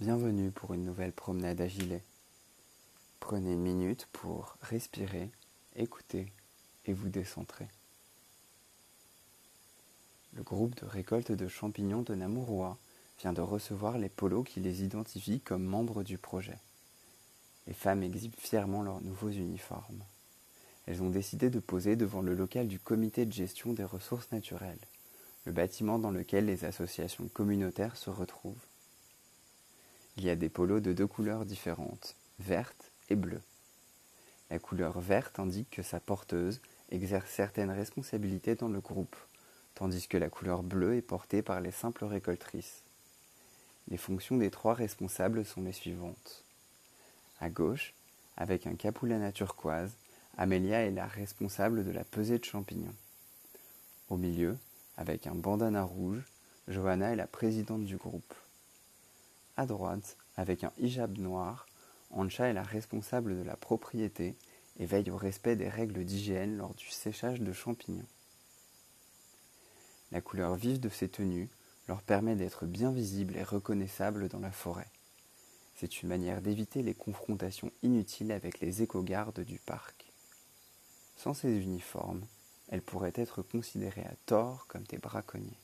Bienvenue pour une nouvelle promenade à gilet. Prenez une minute pour respirer, écouter et vous décentrer. Le groupe de récolte de champignons de Namourois vient de recevoir les polos qui les identifient comme membres du projet. Les femmes exhibent fièrement leurs nouveaux uniformes. Elles ont décidé de poser devant le local du comité de gestion des ressources naturelles, le bâtiment dans lequel les associations communautaires se retrouvent. Il y a des polos de deux couleurs différentes, verte et bleue. La couleur verte indique que sa porteuse exerce certaines responsabilités dans le groupe, tandis que la couleur bleue est portée par les simples récoltrices. Les fonctions des trois responsables sont les suivantes. À gauche, avec un capoulana turquoise, Amélia est la responsable de la pesée de champignons. Au milieu, avec un bandana rouge, Johanna est la présidente du groupe. À droite, avec un hijab noir, Ancha est la responsable de la propriété et veille au respect des règles d'hygiène lors du séchage de champignons. La couleur vive de ces tenues leur permet d'être bien visibles et reconnaissables dans la forêt. C'est une manière d'éviter les confrontations inutiles avec les éco-gardes du parc. Sans ces uniformes, elles pourraient être considérées à tort comme des braconniers.